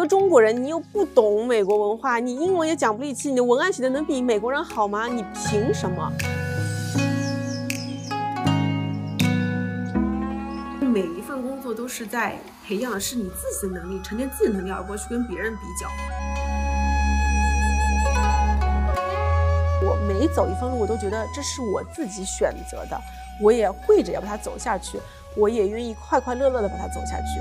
个中国人，你又不懂美国文化，你英文也讲不利器，你的文案写的能比美国人好吗？你凭什么？每一份工作都是在培养的是你自己的能力，沉淀自己的能力，而不是去跟别人比较。我每走一份路，我都觉得这是我自己选择的，我也跪着要把它走下去，我也愿意快快乐乐的把它走下去。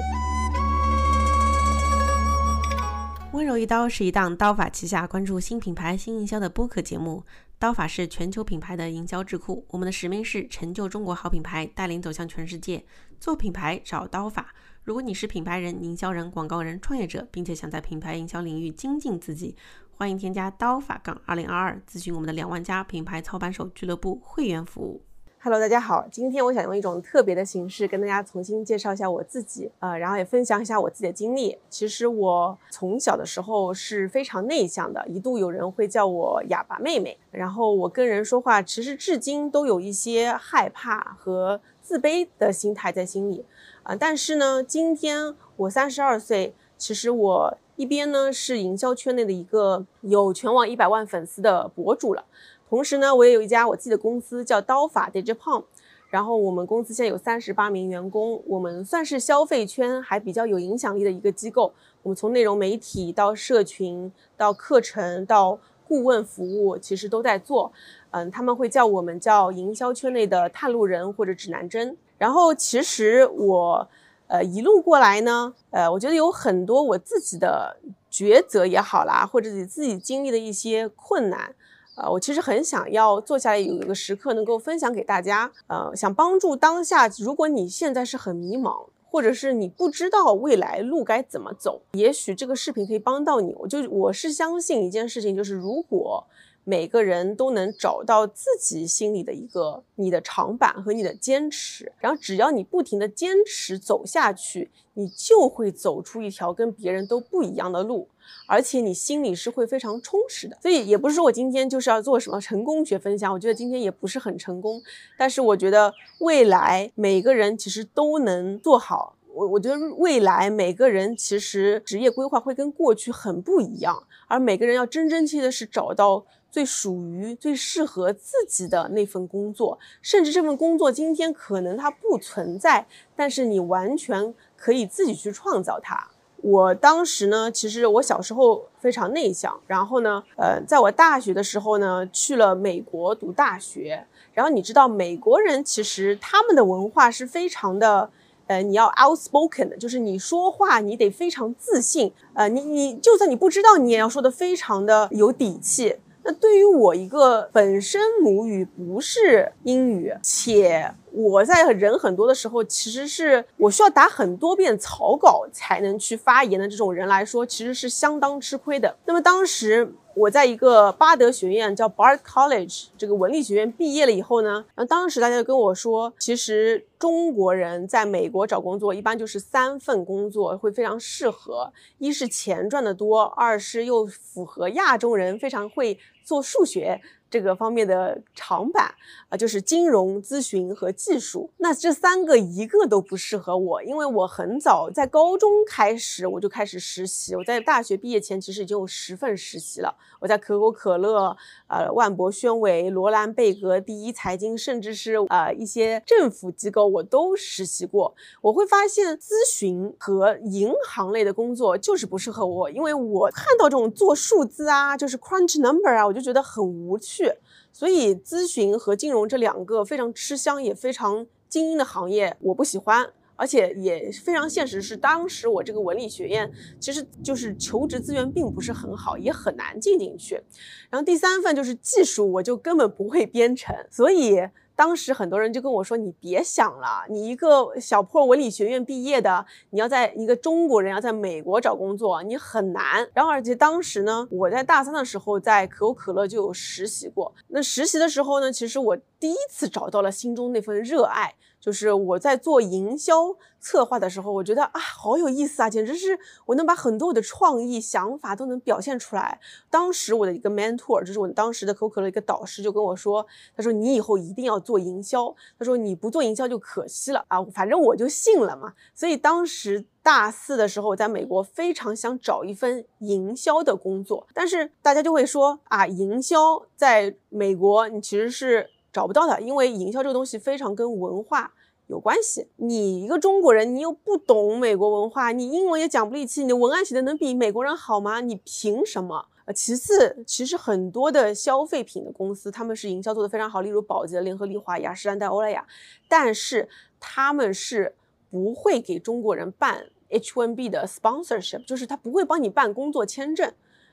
温柔一刀是一档刀法旗下关注新品牌新营销的播客节目。刀法是全球品牌的营销智库，我们的使命是成就中国好品牌，带领走向全世界。做品牌找刀法。如果你是品牌人、营销人、广告人、创业者，并且想在品牌营销领域精进自己，欢迎添加刀法杠二零二二，咨询我们的两万家品牌操盘手俱乐部会员服务。Hello，大家好，今天我想用一种特别的形式跟大家重新介绍一下我自己，呃，然后也分享一下我自己的经历。其实我从小的时候是非常内向的，一度有人会叫我哑巴妹妹。然后我跟人说话，其实至今都有一些害怕和自卑的心态在心里，啊，但是呢，今天我三十二岁，其实我一边呢是营销圈内的一个有全网一百万粉丝的博主了。同时呢，我也有一家我自己的公司，叫刀法 Digipom。然后我们公司现在有三十八名员工，我们算是消费圈还比较有影响力的一个机构。我们从内容媒体到社群，到课程，到顾问服务，其实都在做。嗯，他们会叫我们叫营销圈内的探路人或者指南针。然后其实我，呃，一路过来呢，呃，我觉得有很多我自己的抉择也好啦，或者你自己经历的一些困难。呃，我其实很想要坐下来有一个时刻能够分享给大家，呃，想帮助当下，如果你现在是很迷茫，或者是你不知道未来路该怎么走，也许这个视频可以帮到你。我就我是相信一件事情，就是如果。每个人都能找到自己心里的一个你的长板和你的坚持，然后只要你不停的坚持走下去，你就会走出一条跟别人都不一样的路，而且你心里是会非常充实的。所以也不是说我今天就是要做什么成功学分享，我觉得今天也不是很成功，但是我觉得未来每个人其实都能做好。我我觉得未来每个人其实职业规划会跟过去很不一样，而每个人要真真切切的是找到。最属于、最适合自己的那份工作，甚至这份工作今天可能它不存在，但是你完全可以自己去创造它。我当时呢，其实我小时候非常内向，然后呢，呃，在我大学的时候呢，去了美国读大学。然后你知道，美国人其实他们的文化是非常的，呃，你要 outspoken 的，就是你说话你得非常自信，呃，你你就算你不知道，你也要说的非常的有底气。那对于我一个本身母语不是英语，且我在人很多的时候，其实是我需要打很多遍草稿才能去发言的这种人来说，其实是相当吃亏的。那么当时。我在一个巴德学院叫 Bard College 这个文理学院毕业了以后呢，然后当时大家就跟我说，其实中国人在美国找工作一般就是三份工作会非常适合，一是钱赚得多，二是又符合亚洲人非常会做数学。这个方面的长板啊，就是金融咨询和技术。那这三个一个都不适合我，因为我很早在高中开始我就开始实习。我在大学毕业前其实已经有十份实习了。我在可口可乐、呃万博宣伟、罗兰贝格、第一财经，甚至是呃一些政府机构，我都实习过。我会发现咨询和银行类的工作就是不适合我，因为我看到这种做数字啊，就是 crunch number 啊，我就觉得很无趣。所以咨询和金融这两个非常吃香也非常精英的行业，我不喜欢，而且也非常现实。是当时我这个文理学院，其实就是求职资源并不是很好，也很难进进去。然后第三份就是技术，我就根本不会编程，所以。当时很多人就跟我说：“你别想了，你一个小破文理学院毕业的，你要在一个中国人要在美国找工作，你很难。”然后而且当时呢，我在大三的时候在可口可乐就有实习过。那实习的时候呢，其实我第一次找到了心中那份热爱。就是我在做营销策划的时候，我觉得啊，好有意思啊，简直是我能把很多我的创意想法都能表现出来。当时我的一个 mentor，就是我当时的可口可乐一个导师，就跟我说，他说你以后一定要做营销，他说你不做营销就可惜了啊。反正我就信了嘛。所以当时大四的时候，我在美国非常想找一份营销的工作，但是大家就会说啊，营销在美国你其实是。找不到的，因为营销这个东西非常跟文化有关系。你一个中国人，你又不懂美国文化，你英文也讲不利气，你的文案写的能比美国人好吗？你凭什么？呃，其次，其实很多的消费品的公司，他们是营销做的非常好，例如宝洁、联合利华、雅诗兰黛、欧莱雅，但是他们是不会给中国人办 H1B 的 sponsorship，就是他不会帮你办工作签证，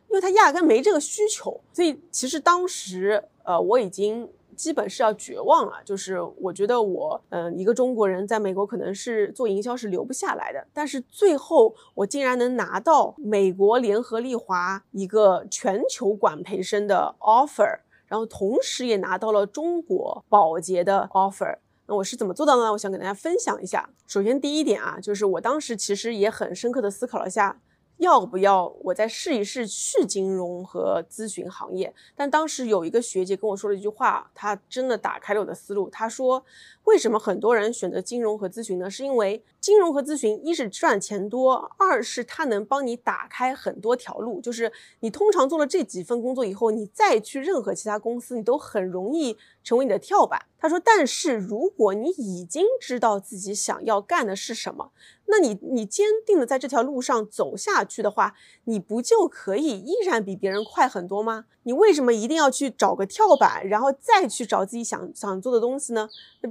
因为他压根没这个需求。所以其实当时，呃，我已经。基本是要绝望了，就是我觉得我，嗯，一个中国人在美国可能是做营销是留不下来的，但是最后我竟然能拿到美国联合利华一个全球管培生的 offer，然后同时也拿到了中国保洁的 offer，那我是怎么做到的呢？我想跟大家分享一下。首先第一点啊，就是我当时其实也很深刻的思考了一下。要不要我再试一试去金融和咨询行业？但当时有一个学姐跟我说了一句话，她真的打开了我的思路。她说：“为什么很多人选择金融和咨询呢？是因为金融和咨询一是赚钱多，二是它能帮你打开很多条路。就是你通常做了这几份工作以后，你再去任何其他公司，你都很容易成为你的跳板。”他说：“但是如果你已经知道自己想要干的是什么，”那你你坚定的在这条路上走下去的话，你不就可以依然比别人快很多吗？你为什么一定要去找个跳板，然后再去找自己想想做的东西呢？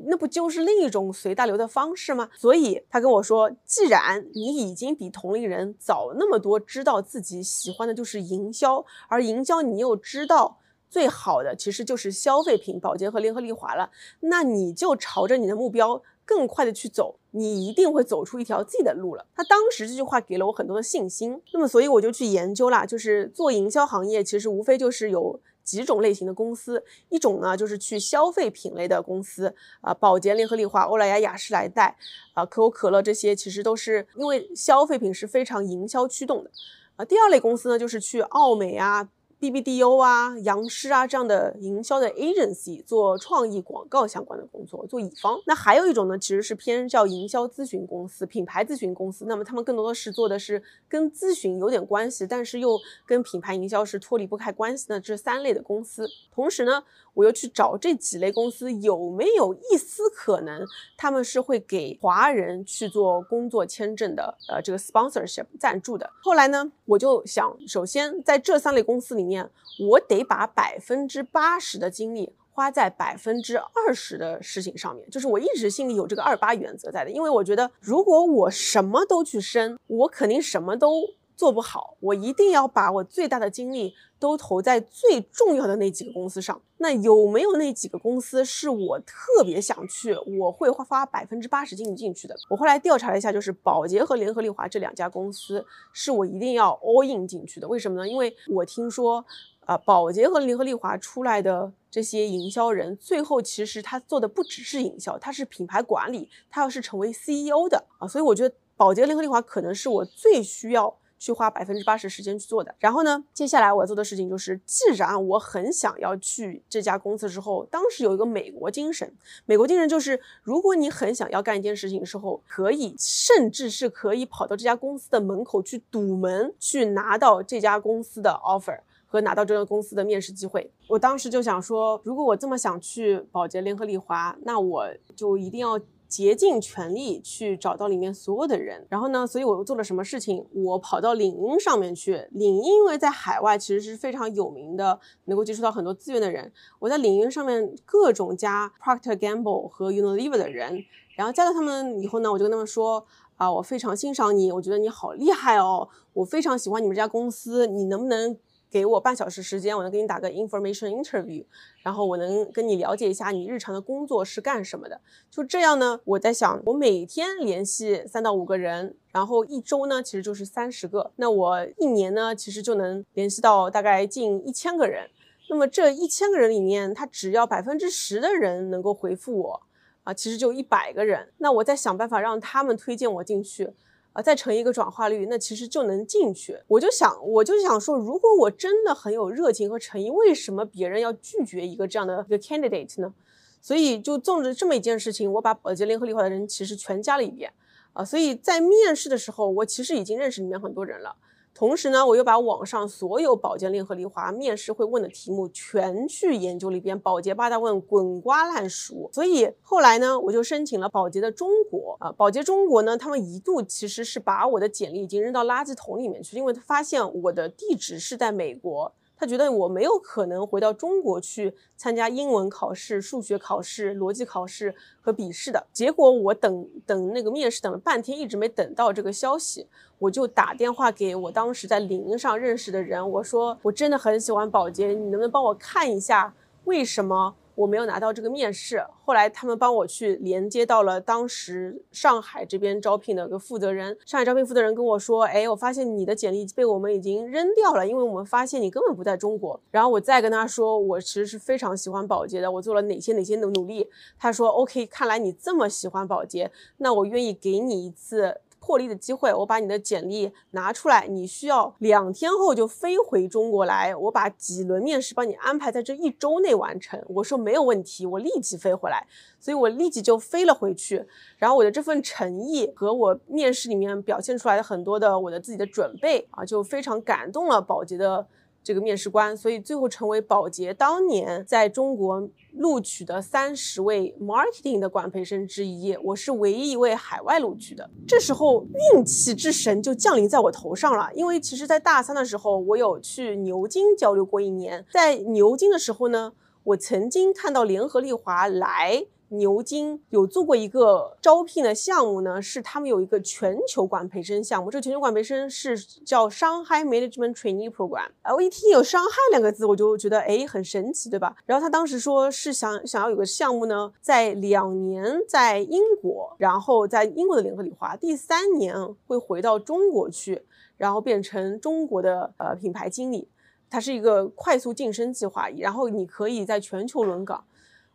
那不就是另一种随大流的方式吗？所以他跟我说，既然你已经比同龄人早那么多，知道自己喜欢的就是营销，而营销你又知道最好的其实就是消费品、保洁和联合利华了，那你就朝着你的目标。更快的去走，你一定会走出一条自己的路了。他当时这句话给了我很多的信心。那么，所以我就去研究啦，就是做营销行业，其实无非就是有几种类型的公司。一种呢，就是去消费品类的公司，啊，宝洁、联合利华、欧莱雅、雅诗兰黛，啊，可口可乐这些，其实都是因为消费品是非常营销驱动的。啊，第二类公司呢，就是去奥美啊。BBDO 啊，杨师啊这样的营销的 agency 做创意广告相关的工作，做乙方。那还有一种呢，其实是偏叫营销咨询公司、品牌咨询公司。那么他们更多的是做的是跟咨询有点关系，但是又跟品牌营销是脱离不开关系的这三类的公司。同时呢。我又去找这几类公司有没有一丝可能，他们是会给华人去做工作签证的，呃，这个 sponsorship 赞助的。后来呢，我就想，首先在这三类公司里面，我得把百分之八十的精力花在百分之二十的事情上面，就是我一直心里有这个二八原则在的，因为我觉得如果我什么都去申，我肯定什么都。做不好，我一定要把我最大的精力都投在最重要的那几个公司上。那有没有那几个公司是我特别想去，我会花花百分之八十精力进去的？我后来调查了一下，就是宝洁和联合利华这两家公司是我一定要 all in 进去的。为什么呢？因为我听说，啊，宝洁和联合利华出来的这些营销人，最后其实他做的不只是营销，他是品牌管理，他要是成为 CEO 的啊。所以我觉得宝洁、联合利华可能是我最需要。去花百分之八十时间去做的。然后呢，接下来我要做的事情就是，既然我很想要去这家公司之后，当时有一个美国精神，美国精神就是，如果你很想要干一件事情的时候，可以，甚至是可以跑到这家公司的门口去堵门，去拿到这家公司的 offer 和拿到这个公司的面试机会。我当时就想说，如果我这么想去宝洁、联合利华，那我就一定要。竭尽全力去找到里面所有的人，然后呢，所以我又做了什么事情？我跑到领英上面去。领英因为在海外其实是非常有名的，能够接触到很多资源的人。我在领英上面各种加 Procter Gamble 和 Unilever 的人，然后加到他们以后呢，我就跟他们说啊，我非常欣赏你，我觉得你好厉害哦，我非常喜欢你们这家公司，你能不能？给我半小时时间，我能给你打个 information interview，然后我能跟你了解一下你日常的工作是干什么的。就这样呢，我在想，我每天联系三到五个人，然后一周呢其实就是三十个，那我一年呢其实就能联系到大概近一千个人。那么这一千个人里面，他只要百分之十的人能够回复我。啊，其实就一百个人，那我再想办法让他们推荐我进去。啊，再乘一个转化率，那其实就能进去。我就想，我就想说，如果我真的很有热情和诚意，为什么别人要拒绝一个这样的一个 candidate 呢？所以就纵着这么一件事情，我把保洁联合利华的人其实全加了一遍啊。所以在面试的时候，我其实已经认识里面很多人了。同时呢，我又把网上所有保洁令和丽华面试会问的题目全去研究了一遍，保洁八大问滚瓜烂熟。所以后来呢，我就申请了保洁的中国啊，保洁中国呢，他们一度其实是把我的简历已经扔到垃圾桶里面去，因为他发现我的地址是在美国。觉得我没有可能回到中国去参加英文考试、数学考试、逻辑考试和笔试的。结果我等等那个面试等了半天，一直没等到这个消息，我就打电话给我当时在领英上认识的人，我说我真的很喜欢保洁，你能不能帮我看一下为什么？我没有拿到这个面试，后来他们帮我去连接到了当时上海这边招聘的一个负责人。上海招聘负责人跟我说：“哎，我发现你的简历被我们已经扔掉了，因为我们发现你根本不在中国。”然后我再跟他说，我其实是非常喜欢保洁的，我做了哪些哪些的努力。他说：“OK，看来你这么喜欢保洁，那我愿意给你一次。”破例的机会，我把你的简历拿出来，你需要两天后就飞回中国来，我把几轮面试帮你安排在这一周内完成。我说没有问题，我立即飞回来，所以我立即就飞了回去。然后我的这份诚意和我面试里面表现出来的很多的我的自己的准备啊，就非常感动了保洁的。这个面试官，所以最后成为宝洁当年在中国录取的三十位 marketing 的管培生之一，我是唯一一位海外录取的。这时候运气之神就降临在我头上了，因为其实，在大三的时候，我有去牛津交流过一年，在牛津的时候呢，我曾经看到联合利华来。牛津有做过一个招聘的项目呢，是他们有一个全球管培生项目。这个全球管培生是叫 Shanghai Management Training Program。我一听有上海两个字，我就觉得哎很神奇，对吧？然后他当时说是想想要有个项目呢，在两年在英国，然后在英国的联合利华，第三年会回到中国去，然后变成中国的呃品牌经理。它是一个快速晋升计划，然后你可以在全球轮岗。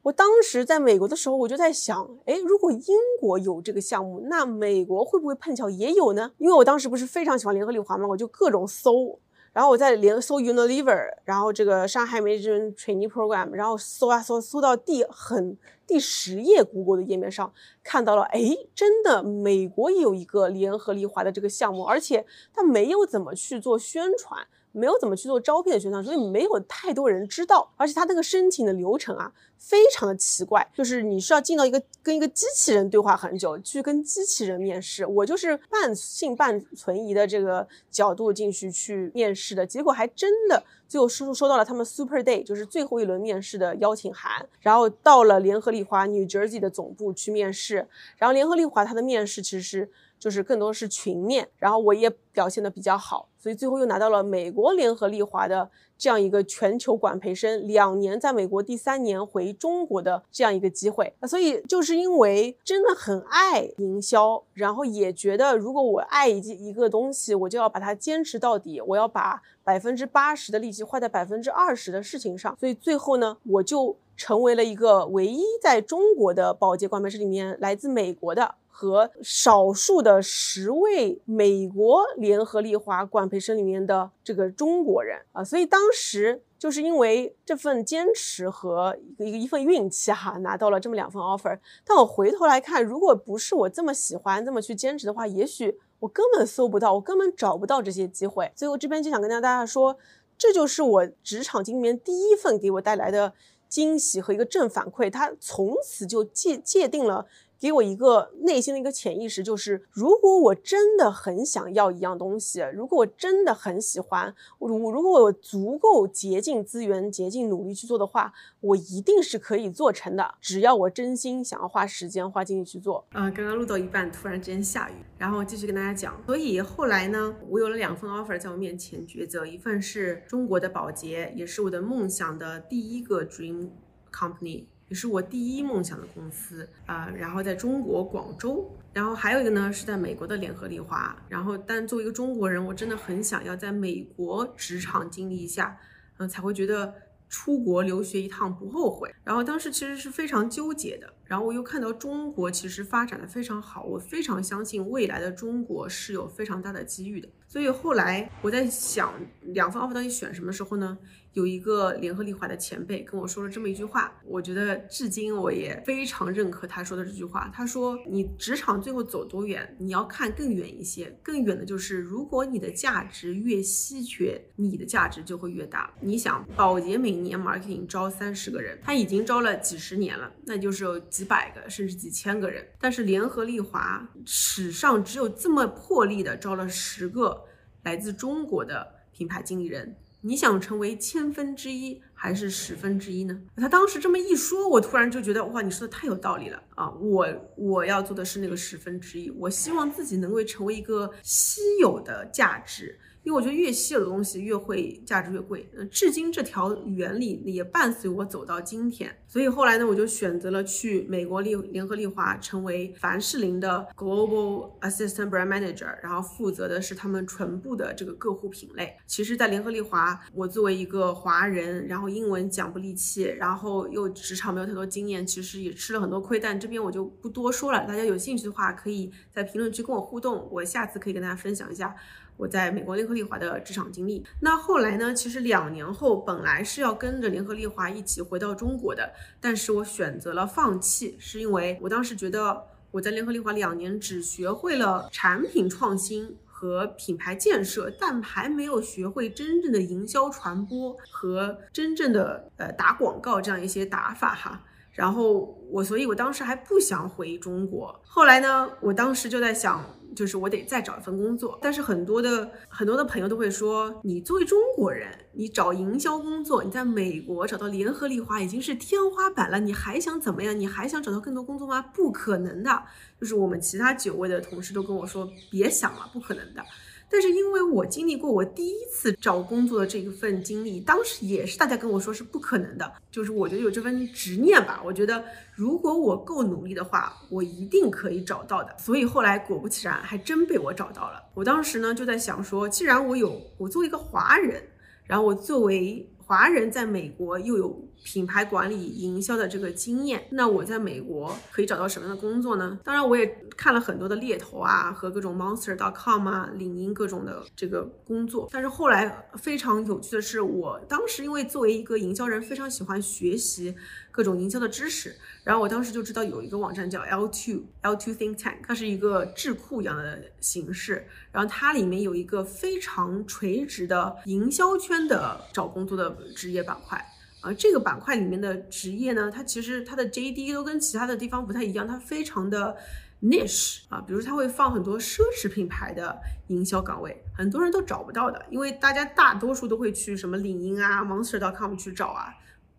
我当时在美国的时候，我就在想，哎，如果英国有这个项目，那美国会不会碰巧也有呢？因为我当时不是非常喜欢联合利华嘛，我就各种搜，然后我在连搜 Unilever，然后这个上海 Management Training Program，然后搜啊搜，搜到第很第十页 Google 的页面上，看到了，哎，真的美国也有一个联合利华的这个项目，而且它没有怎么去做宣传。没有怎么去做招聘的宣传，所以没有太多人知道。而且他那个申请的流程啊，非常的奇怪，就是你需要进到一个跟一个机器人对话很久，去跟机器人面试。我就是半信半存疑的这个角度进去去面试的，结果还真的最后收收到了他们 Super Day，就是最后一轮面试的邀请函。然后到了联合利华 New Jersey 的总部去面试。然后联合利华它的面试其实是。就是更多是群面，然后我也表现的比较好，所以最后又拿到了美国联合利华的这样一个全球管培生，两年在美国，第三年回中国的这样一个机会。所以就是因为真的很爱营销，然后也觉得如果我爱一一个东西，我就要把它坚持到底，我要把百分之八十的力气花在百分之二十的事情上。所以最后呢，我就成为了一个唯一在中国的保洁管培生里面来自美国的。和少数的十位美国联合利华管培生里面的这个中国人啊，所以当时就是因为这份坚持和一个一份运气哈，拿到了这么两份 offer。但我回头来看，如果不是我这么喜欢、这么去坚持的话，也许我根本搜不到，我根本找不到这些机会。所以我这边就想跟大家说，这就是我职场经历里面第一份给我带来的惊喜和一个正反馈，它从此就界界定了。给我一个内心的一个潜意识，就是如果我真的很想要一样东西，如果我真的很喜欢，我如果我足够竭尽资源、竭尽努力去做的话，我一定是可以做成的。只要我真心想要花时间、花精力去做。啊，刚刚录到一半，突然之间下雨，然后继续跟大家讲。所以后来呢，我有了两份 offer 在我面前抉择，一份是中国的保洁，也是我的梦想的第一个 dream company。也是我第一梦想的公司啊，然后在中国广州，然后还有一个呢是在美国的联合利华，然后但作为一个中国人，我真的很想要在美国职场经历一下，嗯，才会觉得出国留学一趟不后悔。然后当时其实是非常纠结的。然后我又看到中国其实发展的非常好，我非常相信未来的中国是有非常大的机遇的。所以后来我在想，两份 offer 到底选什么时候呢？有一个联合利华的前辈跟我说了这么一句话，我觉得至今我也非常认可他说的这句话。他说：“你职场最后走多远，你要看更远一些，更远的就是如果你的价值越稀缺，你的价值就会越大。你想，宝洁每年 marketing 招三十个人，他已经招了几十年了，那就是有几百个甚至几千个人。但是联合利华史上只有这么破例的招了十个来自中国的品牌经理人。”你想成为千分之一还是十分之一呢？他当时这么一说，我突然就觉得哇，你说的太有道理了啊！我我要做的是那个十分之一，我希望自己能够成为一个稀有的价值。因为我觉得越稀有的东西越会价值越贵，嗯，至今这条原理也伴随我走到今天。所以后来呢，我就选择了去美国利联合利华，成为凡士林的 Global Assistant Brand Manager，然后负责的是他们唇部的这个客户品类。其实，在联合利华，我作为一个华人，然后英文讲不利器，然后又职场没有太多经验，其实也吃了很多亏。但这边我就不多说了，大家有兴趣的话，可以在评论区跟我互动，我下次可以跟大家分享一下。我在美国联合利华的职场经历。那后来呢？其实两年后，本来是要跟着联合利华一起回到中国的，但是我选择了放弃，是因为我当时觉得我在联合利华两年只学会了产品创新和品牌建设，但还没有学会真正的营销传播和真正的呃打广告这样一些打法哈。然后我，所以我当时还不想回中国。后来呢，我当时就在想。就是我得再找一份工作，但是很多的很多的朋友都会说，你作为中国人，你找营销工作，你在美国找到联合利华已经是天花板了，你还想怎么样？你还想找到更多工作吗？不可能的。就是我们其他九位的同事都跟我说，别想了，不可能的。但是因为我经历过我第一次找工作的这一份经历，当时也是大家跟我说是不可能的，就是我觉得有这份执念吧，我觉得如果我够努力的话，我一定可以找到的。所以后来果不其然，还真被我找到了。我当时呢就在想说，既然我有我作为一个华人，然后我作为华人在美国又有。品牌管理营销的这个经验，那我在美国可以找到什么样的工作呢？当然，我也看了很多的猎头啊和各种 Monster.com 啊、领英各种的这个工作。但是后来非常有趣的是，我当时因为作为一个营销人，非常喜欢学习各种营销的知识。然后我当时就知道有一个网站叫 L2 L2 Think Tank，它是一个智库一样的形式。然后它里面有一个非常垂直的营销圈的找工作的职业板块。啊，这个板块里面的职业呢，它其实它的 JD 都跟其他的地方不太一样，它非常的 niche 啊，比如它会放很多奢侈品牌的营销岗位，很多人都找不到的，因为大家大多数都会去什么领英啊、Monster.com 去找啊，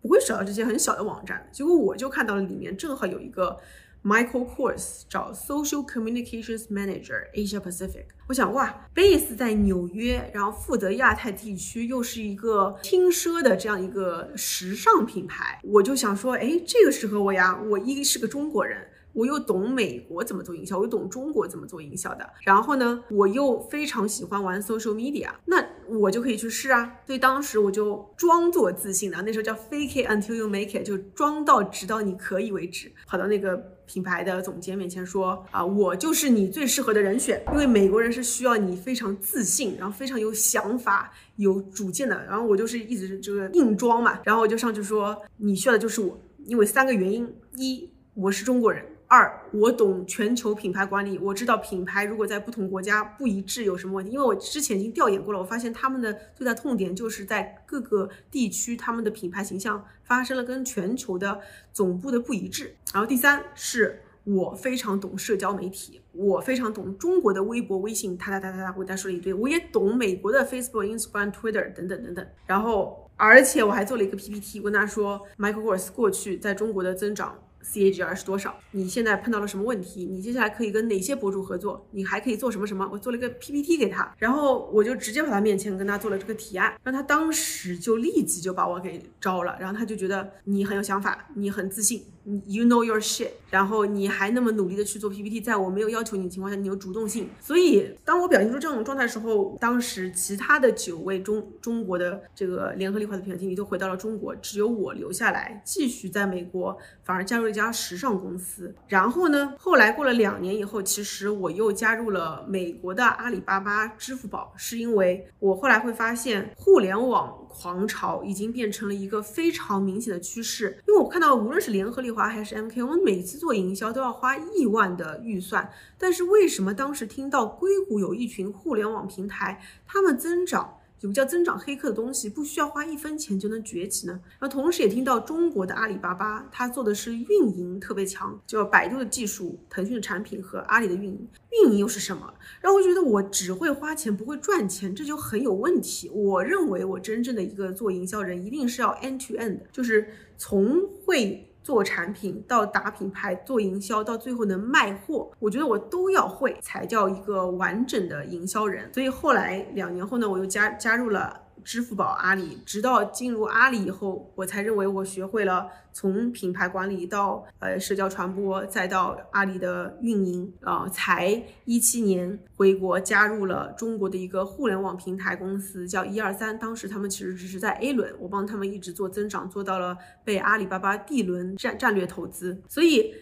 不会找到这些很小的网站。结果我就看到了里面正好有一个。Michael Kors 找 Social Communications Manager Asia Pacific，我想哇，base 在纽约，然后负责亚太地区，又是一个轻奢的这样一个时尚品牌，我就想说，哎，这个适合我呀，我一是个中国人。我又懂美国怎么做营销，我又懂中国怎么做营销的。然后呢，我又非常喜欢玩 social media，那我就可以去试啊。所以当时我就装作自信的，那时候叫 fake it until you make it，就装到直到你可以为止。跑到那个品牌的总监面前说啊，我就是你最适合的人选，因为美国人是需要你非常自信，然后非常有想法、有主见的。然后我就是一直这个硬装嘛，然后我就上去说，你需要的就是我，因为三个原因：一，我是中国人。二，我懂全球品牌管理，我知道品牌如果在不同国家不一致有什么问题，因为我之前已经调研过了，我发现他们的最大痛点就是在各个地区他们的品牌形象发生了跟全球的总部的不一致。然后第三是我非常懂社交媒体，我非常懂中国的微博、微信，哒哒哒哒哒，我再说了一堆，我也懂美国的 Facebook、Instagram、Twitter 等等等等。然后而且我还做了一个 PPT，跟他说 Michael Kors 过去在中国的增长。CAGR 是多少？你现在碰到了什么问题？你接下来可以跟哪些博主合作？你还可以做什么什么？我做了一个 PPT 给他，然后我就直接跑他面前跟他做了这个提案，让他当时就立即就把我给招了，然后他就觉得你很有想法，你很自信。你 You know your shit，然后你还那么努力的去做 PPT，在我没有要求你的情况下，你有主动性。所以当我表现出这种状态的时候，当时其他的九位中中国的这个联合利华的品牌经理都回到了中国，只有我留下来继续在美国，反而加入一家时尚公司。然后呢，后来过了两年以后，其实我又加入了美国的阿里巴巴、支付宝，是因为我后来会发现互联网。狂潮已经变成了一个非常明显的趋势，因为我看到无论是联合利华还是 MK，我们每次做营销都要花亿万的预算，但是为什么当时听到硅谷有一群互联网平台，他们增长？有个叫增长黑客的东西，不需要花一分钱就能崛起呢。然后同时也听到中国的阿里巴巴，它做的是运营特别强，就百度的技术、腾讯的产品和阿里的运营。运营又是什么？让我觉得我只会花钱不会赚钱，这就很有问题。我认为我真正的一个做营销人，一定是要 end to end，就是从会。做产品到打品牌，做营销到最后能卖货，我觉得我都要会，才叫一个完整的营销人。所以后来两年后呢，我又加加入了。支付宝、阿里，直到进入阿里以后，我才认为我学会了从品牌管理到呃社交传播，再到阿里的运营啊。才一七年回国，加入了中国的一个互联网平台公司，叫一二三。当时他们其实只是在 A 轮，我帮他们一直做增长，做到了被阿里巴巴 D 轮战战略投资。所以。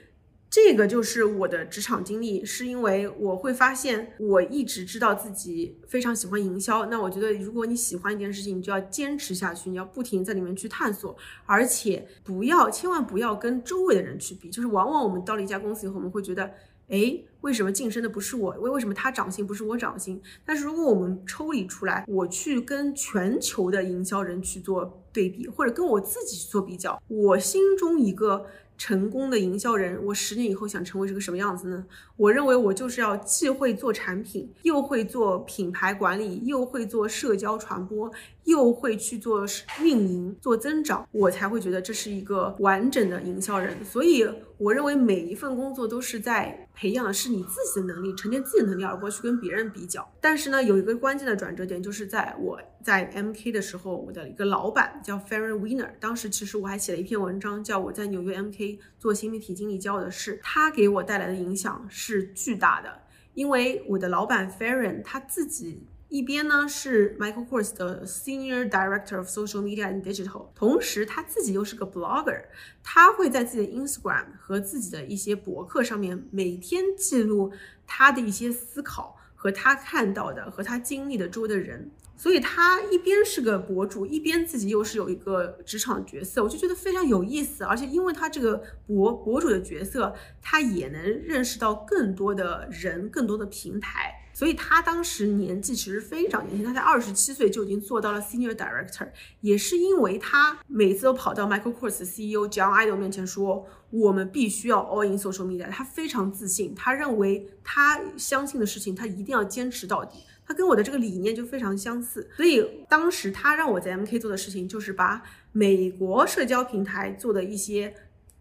这个就是我的职场经历，是因为我会发现，我一直知道自己非常喜欢营销。那我觉得，如果你喜欢一件事情，你就要坚持下去，你要不停在里面去探索，而且不要，千万不要跟周围的人去比。就是往往我们到了一家公司以后，我们会觉得，哎，为什么晋升的不是我？为为什么他涨薪不是我涨薪？但是如果我们抽离出来，我去跟全球的营销人去做对比，或者跟我自己去做比较，我心中一个。成功的营销人，我十年以后想成为是个什么样子呢？我认为我就是要既会做产品，又会做品牌管理，又会做社交传播，又会去做运营、做增长，我才会觉得这是一个完整的营销人。所以。我认为每一份工作都是在培养的是你自己的能力，沉淀自己的能力，而不是去跟别人比较。但是呢，有一个关键的转折点，就是在我在 MK 的时候，我的一个老板叫 Farron Winner，当时其实我还写了一篇文章，叫我在纽约 MK 做新媒体经理教我的事。他给我带来的影响是巨大的，因为我的老板 Farron 他自己。一边呢是 Michael Kors 的 Senior Director of Social Media and Digital，同时他自己又是个 Blogger，他会在自己的 Instagram 和自己的一些博客上面每天记录他的一些思考和他看到的和他经历的周围的人，所以他一边是个博主，一边自己又是有一个职场角色，我就觉得非常有意思，而且因为他这个博博主的角色，他也能认识到更多的人，更多的平台。所以他当时年纪其实非常年轻，他才二十七岁就已经做到了 senior director，也是因为他每次都跑到 Michael Kors CEO John Idol 面前说，我们必须要 all in social media。他非常自信，他认为他相信的事情，他一定要坚持到底。他跟我的这个理念就非常相似，所以当时他让我在 MK 做的事情，就是把美国社交平台做的一些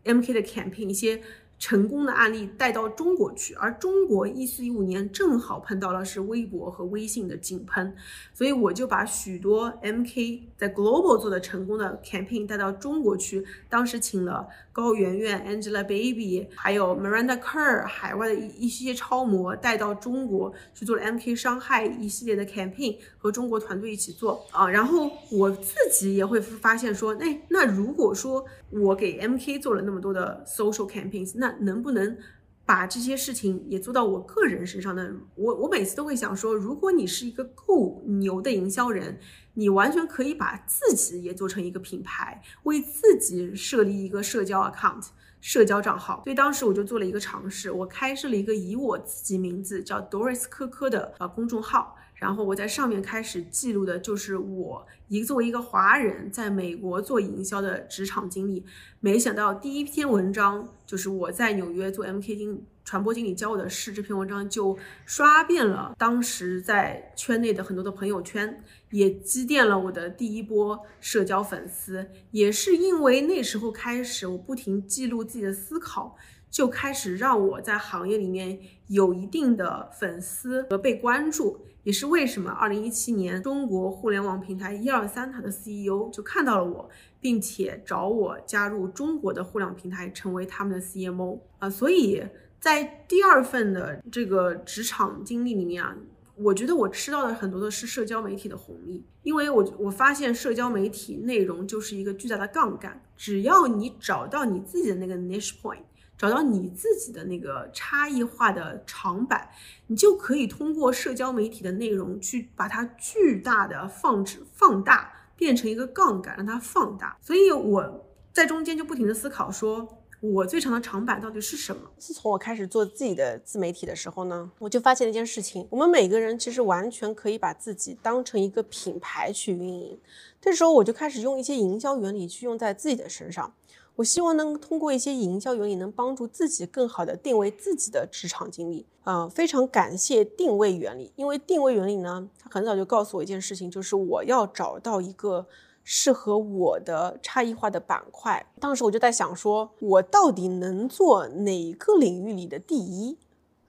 MK 的 campaign 一些。成功的案例带到中国去，而中国一四一五年正好碰到了是微博和微信的井喷，所以我就把许多 MK 在 Global 做的成功的 campaign 带到中国去。当时请了高圆圆、Angelababy，还有 Miranda Kerr，海外的一一些超模带到中国去做了 MK 伤害一系列的 campaign，和中国团队一起做啊。然后我自己也会发现说，哎，那如果说我给 MK 做了那么多的 social campaigns，那能不能把这些事情也做到我个人身上呢？我我每次都会想说，如果你是一个够牛的营销人，你完全可以把自己也做成一个品牌，为自己设立一个社交 account、社交账号。所以当时我就做了一个尝试，我开设了一个以我自己名字叫 Doris 科科的呃公众号。然后我在上面开始记录的就是我一作为一个华人在美国做营销的职场经历。没想到第一篇文章就是我在纽约做 MK 经传播经理教我的事，这篇文章就刷遍了当时在圈内的很多的朋友圈，也积淀了我的第一波社交粉丝。也是因为那时候开始，我不停记录自己的思考。就开始让我在行业里面有一定的粉丝和被关注，也是为什么二零一七年中国互联网平台一二三它的 CEO 就看到了我，并且找我加入中国的互联网平台，成为他们的 CMO 啊。所以在第二份的这个职场经历里面啊，我觉得我吃到的很多的是社交媒体的红利，因为我我发现社交媒体内容就是一个巨大的杠杆，只要你找到你自己的那个 niche point。找到你自己的那个差异化的长板，你就可以通过社交媒体的内容去把它巨大的放置放大，变成一个杠杆，让它放大。所以我在中间就不停的思考，说我最长的长板到底是什么？自从我开始做自己的自媒体的时候呢，我就发现了一件事情：我们每个人其实完全可以把自己当成一个品牌去运营。这时候我就开始用一些营销原理去用在自己的身上。我希望能通过一些营销原理，能帮助自己更好的定位自己的职场经历。啊，非常感谢定位原理，因为定位原理呢，它很早就告诉我一件事情，就是我要找到一个适合我的差异化的板块。当时我就在想，说我到底能做哪个领域里的第一？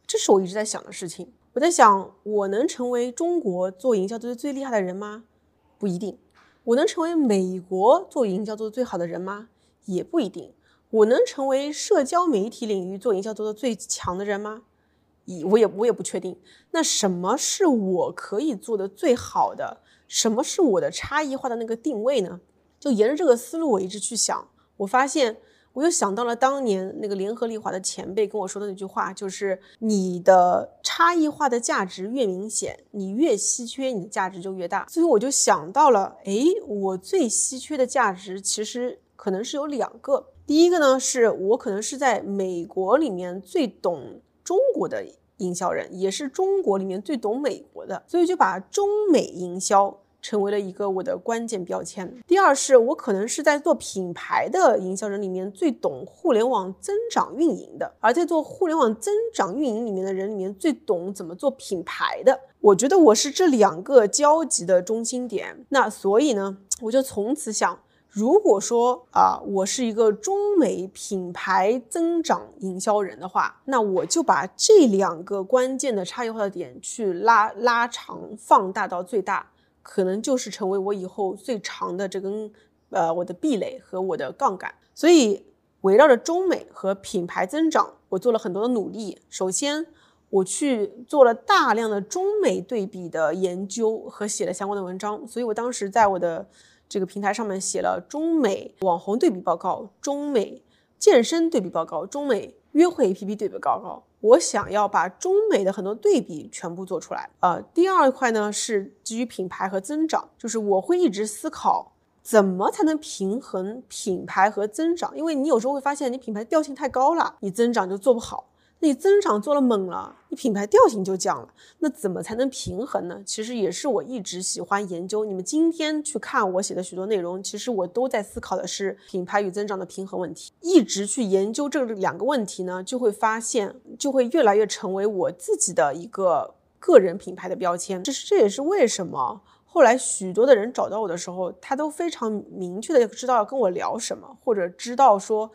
这是我一直在想的事情。我在想，我能成为中国做营销做的最厉害的人吗？不一定。我能成为美国做营销做的最好的人吗？也不一定，我能成为社交媒体领域做营销做的最强的人吗？也我也我也不确定。那什么是我可以做的最好的？什么是我的差异化的那个定位呢？就沿着这个思路，我一直去想，我发现我又想到了当年那个联合利华的前辈跟我说的那句话，就是你的差异化的价值越明显，你越稀缺，你的价值就越大。所以我就想到了，哎，我最稀缺的价值其实。可能是有两个，第一个呢，是我可能是在美国里面最懂中国的营销人，也是中国里面最懂美国的，所以就把中美营销成为了一个我的关键标签。第二是我可能是在做品牌的营销人里面最懂互联网增长运营的，而在做互联网增长运营里面的人里面最懂怎么做品牌的。我觉得我是这两个交集的中心点，那所以呢，我就从此想。如果说啊，我是一个中美品牌增长营销人的话，那我就把这两个关键的差异化的点去拉拉长、放大到最大，可能就是成为我以后最长的这根呃我的壁垒和我的杠杆。所以围绕着中美和品牌增长，我做了很多的努力。首先，我去做了大量的中美对比的研究和写了相关的文章。所以我当时在我的。这个平台上面写了中美网红对比报告、中美健身对比报告、中美约会 APP 对比报告。我想要把中美的很多对比全部做出来。呃，第二块呢是基于品牌和增长，就是我会一直思考怎么才能平衡品牌和增长，因为你有时候会发现你品牌调性太高了，你增长就做不好。你增长做了猛了，你品牌调性就降了，那怎么才能平衡呢？其实也是我一直喜欢研究。你们今天去看我写的许多内容，其实我都在思考的是品牌与增长的平衡问题。一直去研究这两个问题呢，就会发现，就会越来越成为我自己的一个个人品牌的标签。这是这也是为什么后来许多的人找到我的时候，他都非常明确的知道要跟我聊什么，或者知道说。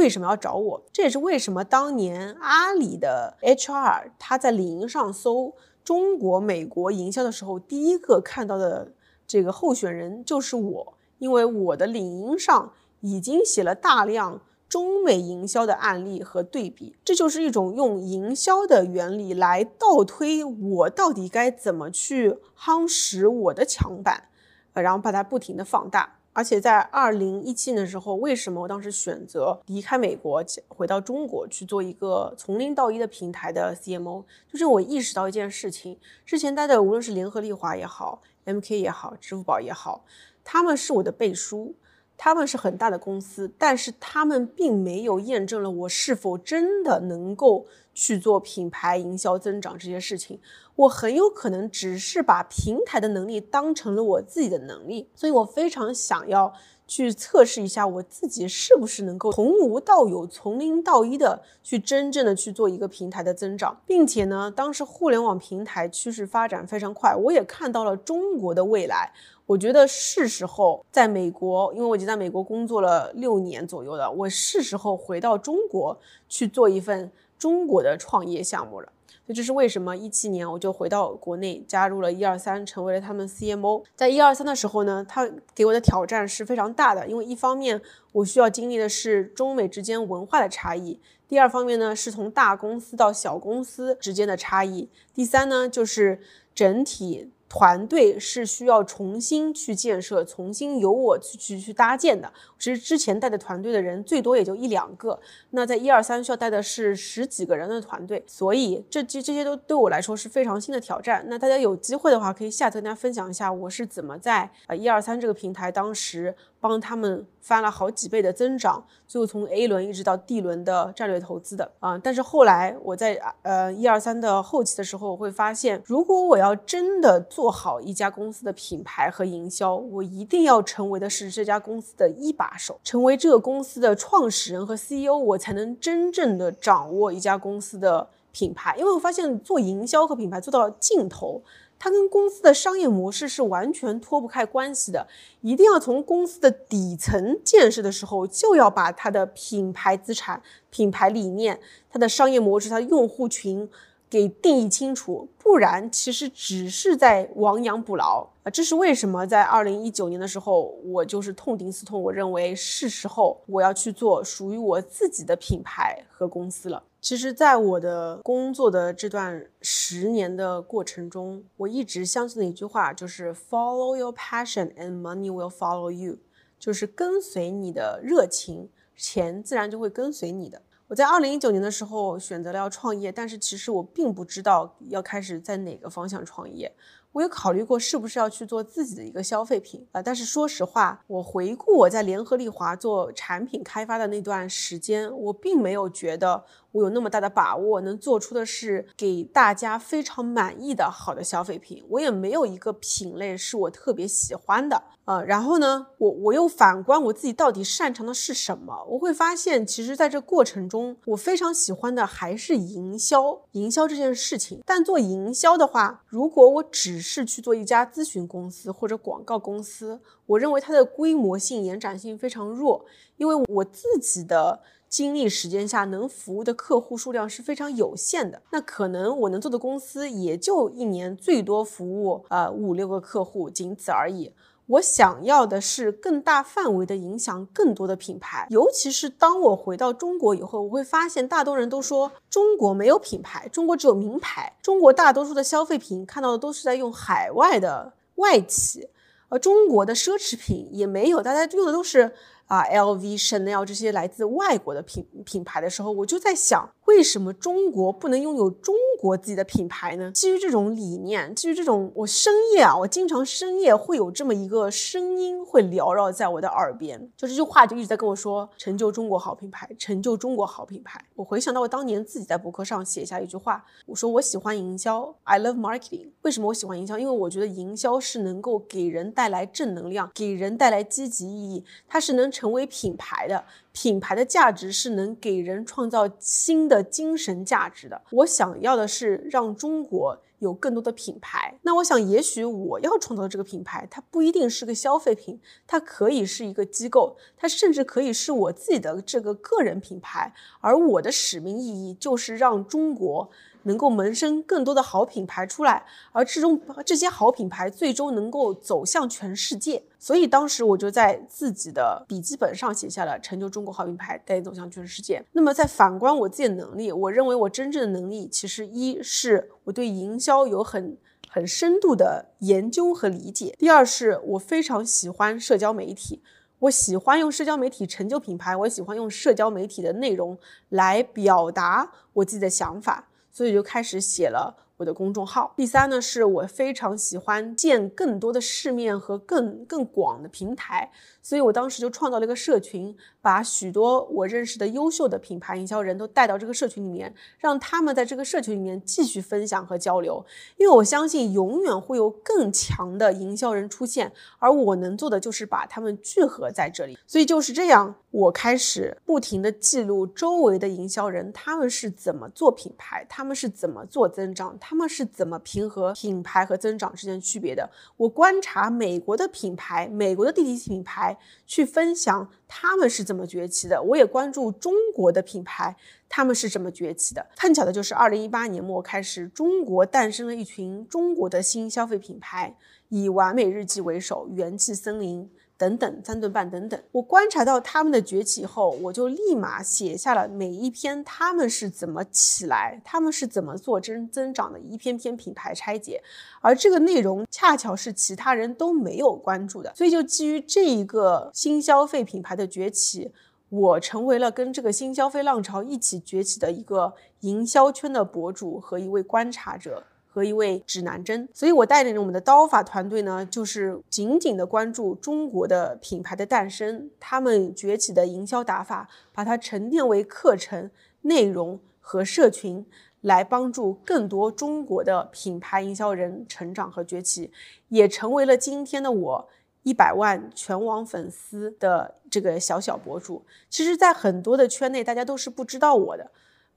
为什么要找我？这也是为什么当年阿里的 HR 他在领英上搜中国美国营销的时候，第一个看到的这个候选人就是我，因为我的领英上已经写了大量中美营销的案例和对比，这就是一种用营销的原理来倒推我到底该怎么去夯实我的墙板，呃，然后把它不停的放大。而且在二零一七年的时候，为什么我当时选择离开美国，回到中国去做一个从零到一的平台的 CMO？就是我意识到一件事情：之前待的无论是联合利华也好，MK 也好，支付宝也好，他们是我的背书，他们是很大的公司，但是他们并没有验证了我是否真的能够去做品牌营销增长这些事情。我很有可能只是把平台的能力当成了我自己的能力，所以我非常想要。去测试一下我自己是不是能够从无到有、从零到一的去真正的去做一个平台的增长，并且呢，当时互联网平台趋势发展非常快，我也看到了中国的未来。我觉得是时候在美国，因为我已经在美国工作了六年左右了，我是时候回到中国去做一份中国的创业项目了。这就是为什么？一七年我就回到国内，加入了一二三，成为了他们 CMO。在一二三的时候呢，他给我的挑战是非常大的，因为一方面我需要经历的是中美之间文化的差异，第二方面呢是从大公司到小公司之间的差异，第三呢就是整体。团队是需要重新去建设，重新由我去去去搭建的。其实之前带的团队的人最多也就一两个，那在一二三需要带的是十几个人的团队，所以这这这些都对我来说是非常新的挑战。那大家有机会的话，可以下次跟大家分享一下我是怎么在呃一二三这个平台当时。帮他们翻了好几倍的增长，最后从 A 轮一直到 D 轮的战略投资的啊。但是后来我在呃一二三的后期的时候，我会发现，如果我要真的做做好一家公司的品牌和营销，我一定要成为的是这家公司的一把手，成为这个公司的创始人和 CEO，我才能真正的掌握一家公司的品牌。因为我发现做营销和品牌做到尽头。它跟公司的商业模式是完全脱不开关系的，一定要从公司的底层建设的时候，就要把它的品牌资产、品牌理念、它的商业模式、它的用户群给定义清楚，不然其实只是在亡羊补牢啊！这是为什么在二零一九年的时候，我就是痛定思痛，我认为是时候我要去做属于我自己的品牌和公司了。其实，在我的工作的这段十年的过程中，我一直相信的一句话就是 “Follow your passion and money will follow you”，就是跟随你的热情，钱自然就会跟随你的。我在二零一九年的时候选择了要创业，但是其实我并不知道要开始在哪个方向创业。我有考虑过是不是要去做自己的一个消费品啊，但是说实话，我回顾我在联合利华做产品开发的那段时间，我并没有觉得。我有那么大的把握，能做出的是给大家非常满意的好的消费品。我也没有一个品类是我特别喜欢的，呃，然后呢，我我又反观我自己到底擅长的是什么？我会发现，其实在这过程中，我非常喜欢的还是营销，营销这件事情。但做营销的话，如果我只是去做一家咨询公司或者广告公司，我认为它的规模性、延展性非常弱，因为我自己的。精力时间下能服务的客户数量是非常有限的，那可能我能做的公司也就一年最多服务呃五六个客户，仅此而已。我想要的是更大范围的影响更多的品牌，尤其是当我回到中国以后，我会发现大多人都说中国没有品牌，中国只有名牌，中国大多数的消费品看到的都是在用海外的外企，而中国的奢侈品也没有，大家用的都是。啊，LV、Chanel 这些来自外国的品品牌的时候，我就在想，为什么中国不能拥有中国自己的品牌呢？基于这种理念，基于这种，我深夜啊，我经常深夜会有这么一个声音会缭绕在我的耳边，就这句话就一直在跟我说：成就中国好品牌，成就中国好品牌。我回想到我当年自己在博客上写下一句话，我说我喜欢营销，I love marketing。为什么我喜欢营销？因为我觉得营销是能够给人带来正能量，给人带来积极意义，它是能。成为品牌的品牌的价值是能给人创造新的精神价值的。我想要的是让中国有更多的品牌。那我想，也许我要创造这个品牌，它不一定是个消费品，它可以是一个机构，它甚至可以是我自己的这个个人品牌。而我的使命意义就是让中国。能够萌生更多的好品牌出来，而这种这些好品牌最终能够走向全世界。所以当时我就在自己的笔记本上写下了“成就中国好品牌，带你走向全世界”。那么在反观我自己的能力，我认为我真正的能力其实一是我对营销有很很深度的研究和理解，第二是我非常喜欢社交媒体，我喜欢用社交媒体成就品牌，我喜欢用社交媒体的内容来表达我自己的想法。所以就开始写了我的公众号。第三呢，是我非常喜欢见更多的世面和更更广的平台，所以我当时就创造了一个社群，把许多我认识的优秀的品牌营销人都带到这个社群里面，让他们在这个社群里面继续分享和交流。因为我相信永远会有更强的营销人出现，而我能做的就是把他们聚合在这里。所以就是这样，我开始不停的记录周围的营销人他们是怎么做品牌，他们是怎么做增长。他他们是怎么平衡品牌和增长之间区别的？我观察美国的品牌，美国的 DTC 品牌，去分享他们是怎么崛起的。我也关注中国的品牌，他们是怎么崛起的。碰巧的就是二零一八年末开始，中国诞生了一群中国的新消费品牌，以完美日记为首，元气森林。等等，三顿半等等。我观察到他们的崛起后，我就立马写下了每一篇他们是怎么起来，他们是怎么做增增长的一篇篇品牌拆解。而这个内容恰巧是其他人都没有关注的，所以就基于这一个新消费品牌的崛起，我成为了跟这个新消费浪潮一起崛起的一个营销圈的博主和一位观察者。和一位指南针，所以我带领着我们的刀法团队呢，就是紧紧的关注中国的品牌的诞生，他们崛起的营销打法，把它沉淀为课程内容和社群，来帮助更多中国的品牌营销人成长和崛起，也成为了今天的我一百万全网粉丝的这个小小博主。其实，在很多的圈内，大家都是不知道我的。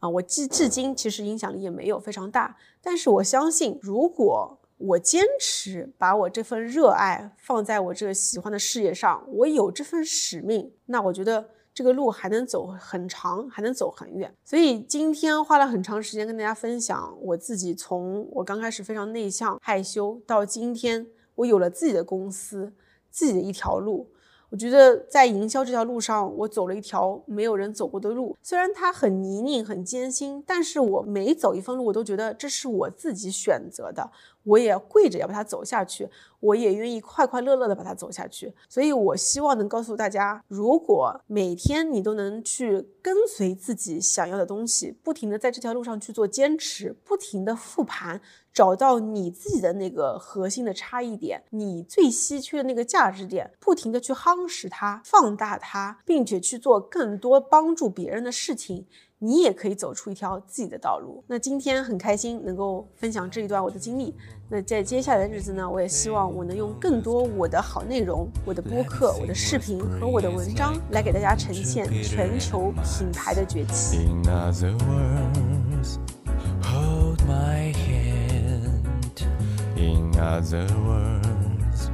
啊，我至至今其实影响力也没有非常大，但是我相信，如果我坚持把我这份热爱放在我这个喜欢的事业上，我有这份使命，那我觉得这个路还能走很长，还能走很远。所以今天花了很长时间跟大家分享我自己，从我刚开始非常内向害羞，到今天我有了自己的公司，自己的一条路。我觉得在营销这条路上，我走了一条没有人走过的路。虽然它很泥泞、很艰辛，但是我每走一份路，我都觉得这是我自己选择的。我也跪着要把它走下去，我也愿意快快乐乐的把它走下去。所以，我希望能告诉大家，如果每天你都能去跟随自己想要的东西，不停的在这条路上去做坚持，不停的复盘，找到你自己的那个核心的差异点，你最稀缺的那个价值点，不停的去夯实它、放大它，并且去做更多帮助别人的事情。你也可以走出一条自己的道路。那今天很开心能够分享这一段我的经历。那在接下来的日子呢，我也希望我能用更多我的好内容、我的播客、我的视频和我的文章来给大家呈现全球品牌的崛起。In other words, hold my hand. In other words.